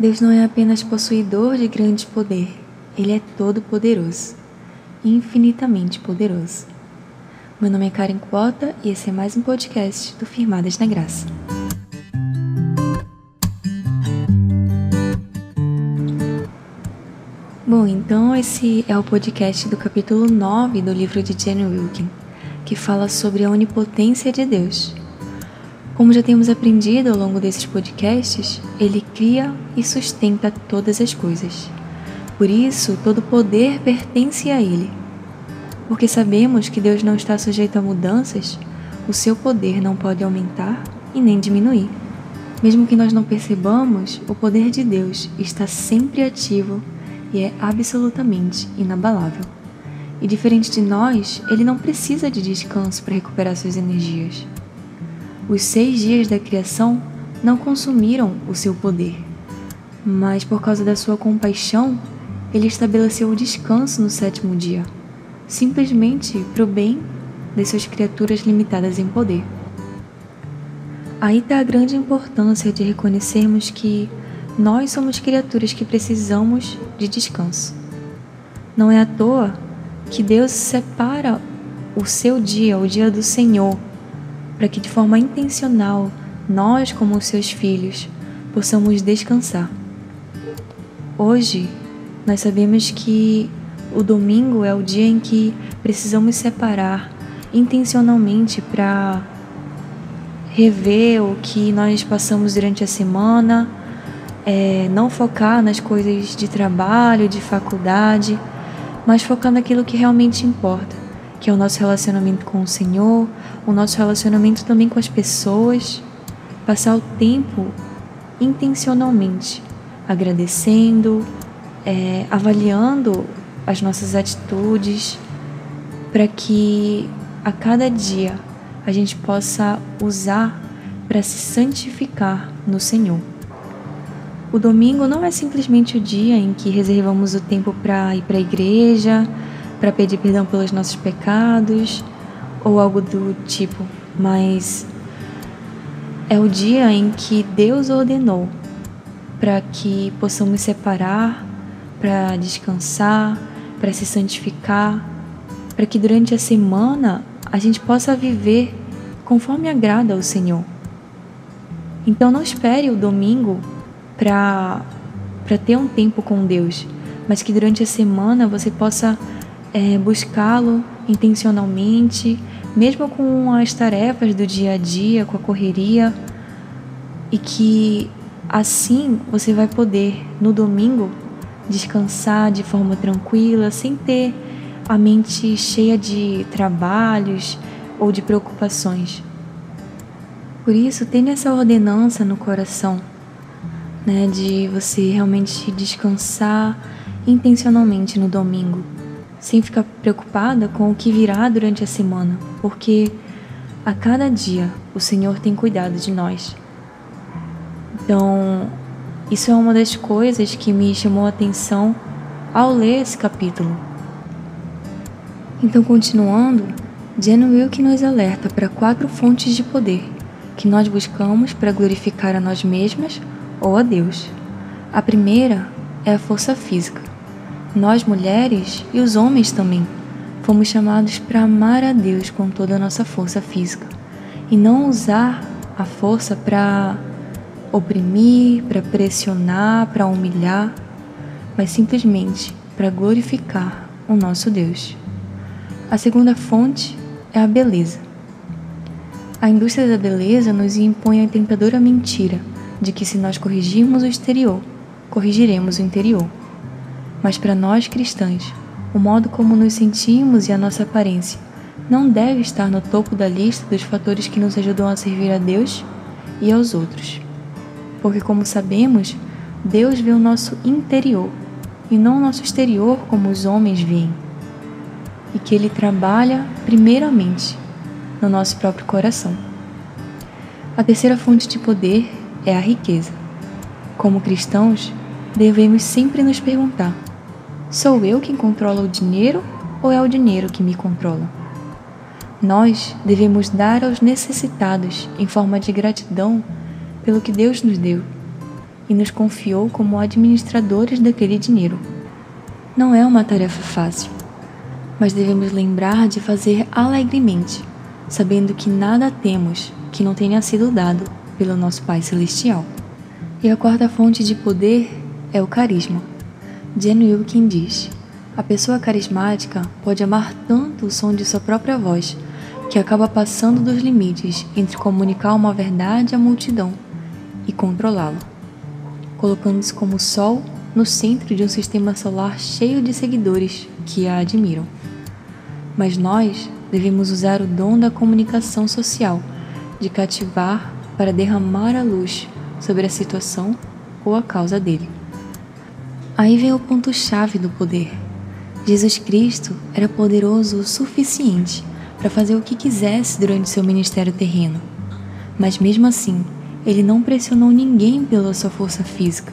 Deus não é apenas possuidor de grande poder, Ele é todo-poderoso, infinitamente poderoso. Meu nome é Karen Quota e esse é mais um podcast do Firmadas na Graça. Bom, então esse é o podcast do capítulo 9 do livro de Jane Wilkin, que fala sobre a onipotência de Deus. Como já temos aprendido ao longo desses podcasts, ele cria e sustenta todas as coisas. Por isso, todo poder pertence a ele. Porque sabemos que Deus não está sujeito a mudanças, o seu poder não pode aumentar e nem diminuir. Mesmo que nós não percebamos, o poder de Deus está sempre ativo e é absolutamente inabalável. E diferente de nós, ele não precisa de descanso para recuperar suas energias. Os seis dias da criação não consumiram o seu poder, mas por causa da sua compaixão, ele estabeleceu o descanso no sétimo dia, simplesmente para o bem das suas criaturas limitadas em poder. Aí está a grande importância de reconhecermos que nós somos criaturas que precisamos de descanso. Não é à toa que Deus separa o seu dia, o dia do Senhor, para que de forma intencional nós, como seus filhos, possamos descansar. Hoje, nós sabemos que o domingo é o dia em que precisamos separar intencionalmente para rever o que nós passamos durante a semana é, não focar nas coisas de trabalho, de faculdade, mas focar naquilo que realmente importa, que é o nosso relacionamento com o Senhor, o nosso relacionamento também com as pessoas, passar o tempo intencionalmente, agradecendo, é, avaliando as nossas atitudes, para que a cada dia a gente possa usar para se santificar no Senhor. O domingo não é simplesmente o dia em que reservamos o tempo para ir para a igreja, para pedir perdão pelos nossos pecados ou algo do tipo, mas é o dia em que Deus ordenou para que possamos separar, para descansar, para se santificar, para que durante a semana a gente possa viver conforme agrada ao Senhor. Então não espere o domingo para ter um tempo com Deus, mas que durante a semana você possa é, buscá-lo intencionalmente, mesmo com as tarefas do dia a dia, com a correria, e que assim você vai poder no domingo descansar de forma tranquila, sem ter a mente cheia de trabalhos ou de preocupações. Por isso, tenha essa ordenança no coração né, de você realmente descansar intencionalmente no domingo, sem ficar preocupada com o que virá durante a semana, porque a cada dia o Senhor tem cuidado de nós. Então, isso é uma das coisas que me chamou a atenção ao ler esse capítulo. Então, continuando, Jen Wilke nos alerta para quatro fontes de poder que nós buscamos para glorificar a nós mesmas ou a Deus. A primeira é a força física. Nós mulheres e os homens também fomos chamados para amar a Deus com toda a nossa força física e não usar a força para oprimir, para pressionar, para humilhar, mas simplesmente para glorificar o nosso Deus. A segunda fonte é a beleza. A indústria da beleza nos impõe a tentadora mentira de que se nós corrigirmos o exterior, corrigiremos o interior. Mas para nós cristãs, o modo como nos sentimos e a nossa aparência não deve estar no topo da lista dos fatores que nos ajudam a servir a Deus e aos outros. Porque, como sabemos, Deus vê o nosso interior e não o nosso exterior como os homens veem. E que Ele trabalha, primeiramente, no nosso próprio coração. A terceira fonte de poder é a riqueza. Como cristãos, devemos sempre nos perguntar: sou eu quem controla o dinheiro ou é o dinheiro que me controla? Nós devemos dar aos necessitados em forma de gratidão pelo que Deus nos deu. e nos confiou como administradores daquele dinheiro. Não é uma tarefa fácil, mas devemos lembrar de fazer alegremente, sabendo que nada temos que não tenha sido dado pelo nosso Pai Celestial. E a quarta fonte de poder é o carisma. Jane Wilkin diz: A pessoa carismática pode amar tanto o som de sua própria voz que acaba passando dos limites entre comunicar uma verdade à multidão e controlá-la, colocando-se como o Sol no centro de um sistema solar cheio de seguidores que a admiram. Mas nós devemos usar o dom da comunicação social, de cativar para derramar a luz sobre a situação ou a causa dele. Aí vem o ponto-chave do poder. Jesus Cristo era poderoso o suficiente para fazer o que quisesse durante seu ministério terreno, mas mesmo assim, ele não pressionou ninguém pela sua força física,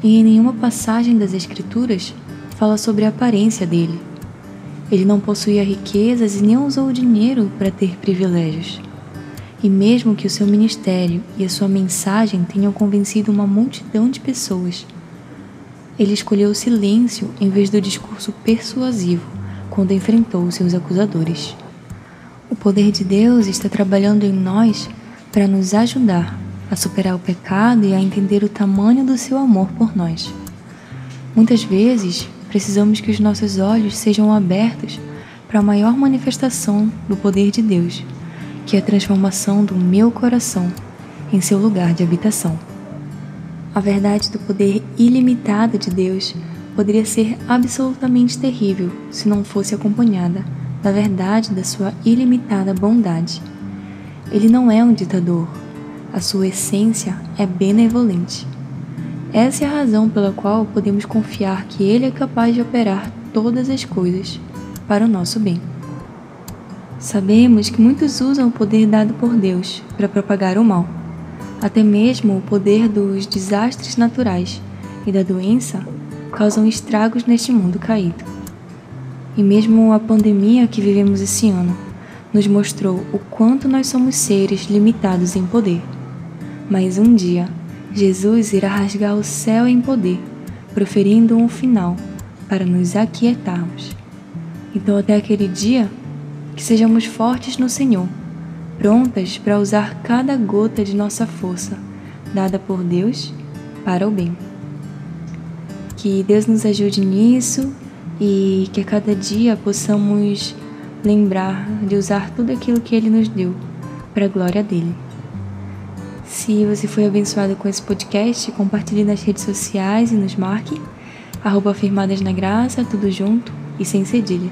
e em nenhuma passagem das Escrituras fala sobre a aparência dele. Ele não possuía riquezas e nem usou o dinheiro para ter privilégios. E mesmo que o seu ministério e a sua mensagem tenham convencido uma multidão de pessoas, ele escolheu o silêncio em vez do discurso persuasivo quando enfrentou seus acusadores. O poder de Deus está trabalhando em nós para nos ajudar a superar o pecado e a entender o tamanho do seu amor por nós. Muitas vezes, precisamos que os nossos olhos sejam abertos para a maior manifestação do poder de Deus, que é a transformação do meu coração em seu lugar de habitação. A verdade do poder ilimitado de Deus poderia ser absolutamente terrível se não fosse acompanhada da verdade da sua ilimitada bondade. Ele não é um ditador, a sua essência é benevolente. Essa é a razão pela qual podemos confiar que Ele é capaz de operar todas as coisas para o nosso bem. Sabemos que muitos usam o poder dado por Deus para propagar o mal. Até mesmo o poder dos desastres naturais e da doença causam estragos neste mundo caído. E mesmo a pandemia que vivemos esse ano nos mostrou o quanto nós somos seres limitados em poder. Mas um dia, Jesus irá rasgar o céu em poder, proferindo um final para nos aquietarmos. Então, até aquele dia, que sejamos fortes no Senhor, prontas para usar cada gota de nossa força, dada por Deus para o bem. Que Deus nos ajude nisso e que a cada dia possamos lembrar de usar tudo aquilo que Ele nos deu para a glória dele. Se você foi abençoado com esse podcast, compartilhe nas redes sociais e nos marque. Arroba Afirmadas na Graça, tudo junto e sem cedilha.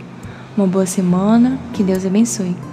Uma boa semana, que Deus abençoe.